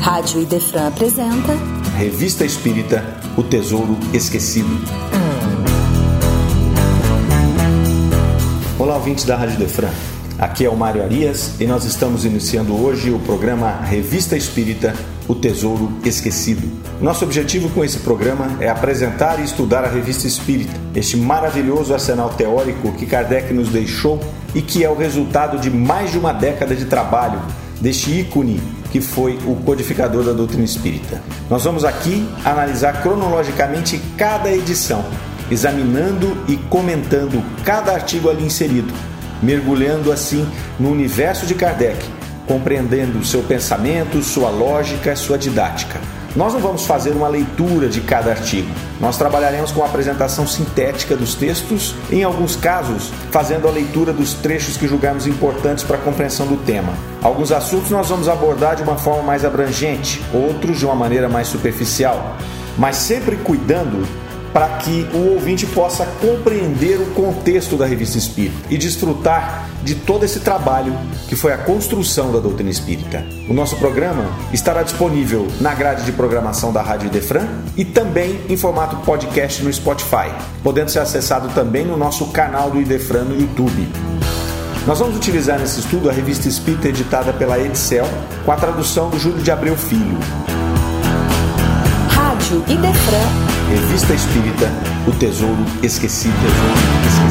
Rádio Idefran apresenta Revista Espírita O Tesouro Esquecido. Olá, ouvintes da Rádio Idefran. Aqui é o Mário Arias e nós estamos iniciando hoje o programa Revista Espírita O Tesouro Esquecido. Nosso objetivo com esse programa é apresentar e estudar a Revista Espírita, este maravilhoso arsenal teórico que Kardec nos deixou e que é o resultado de mais de uma década de trabalho deste ícone que foi o codificador da doutrina espírita. Nós vamos aqui analisar cronologicamente cada edição, examinando e comentando cada artigo ali inserido, mergulhando assim no universo de Kardec, compreendendo seu pensamento, sua lógica, sua didática. Nós não vamos fazer uma leitura de cada artigo. Nós trabalharemos com a apresentação sintética dos textos, em alguns casos, fazendo a leitura dos trechos que julgamos importantes para a compreensão do tema. Alguns assuntos nós vamos abordar de uma forma mais abrangente, outros de uma maneira mais superficial, mas sempre cuidando para que o ouvinte possa compreender o contexto da revista espírita e desfrutar de todo esse trabalho que foi a construção da doutrina espírita. O nosso programa estará disponível na grade de programação da Rádio Idefran e também em formato podcast no Spotify, podendo ser acessado também no nosso canal do Idefran no YouTube. Nós vamos utilizar nesse estudo a revista espírita editada pela Edicel, com a tradução do Júlio de Abreu Filho. Rádio Idefran Revista Espírita O Tesouro Esquecido. Tesouro Esquecido.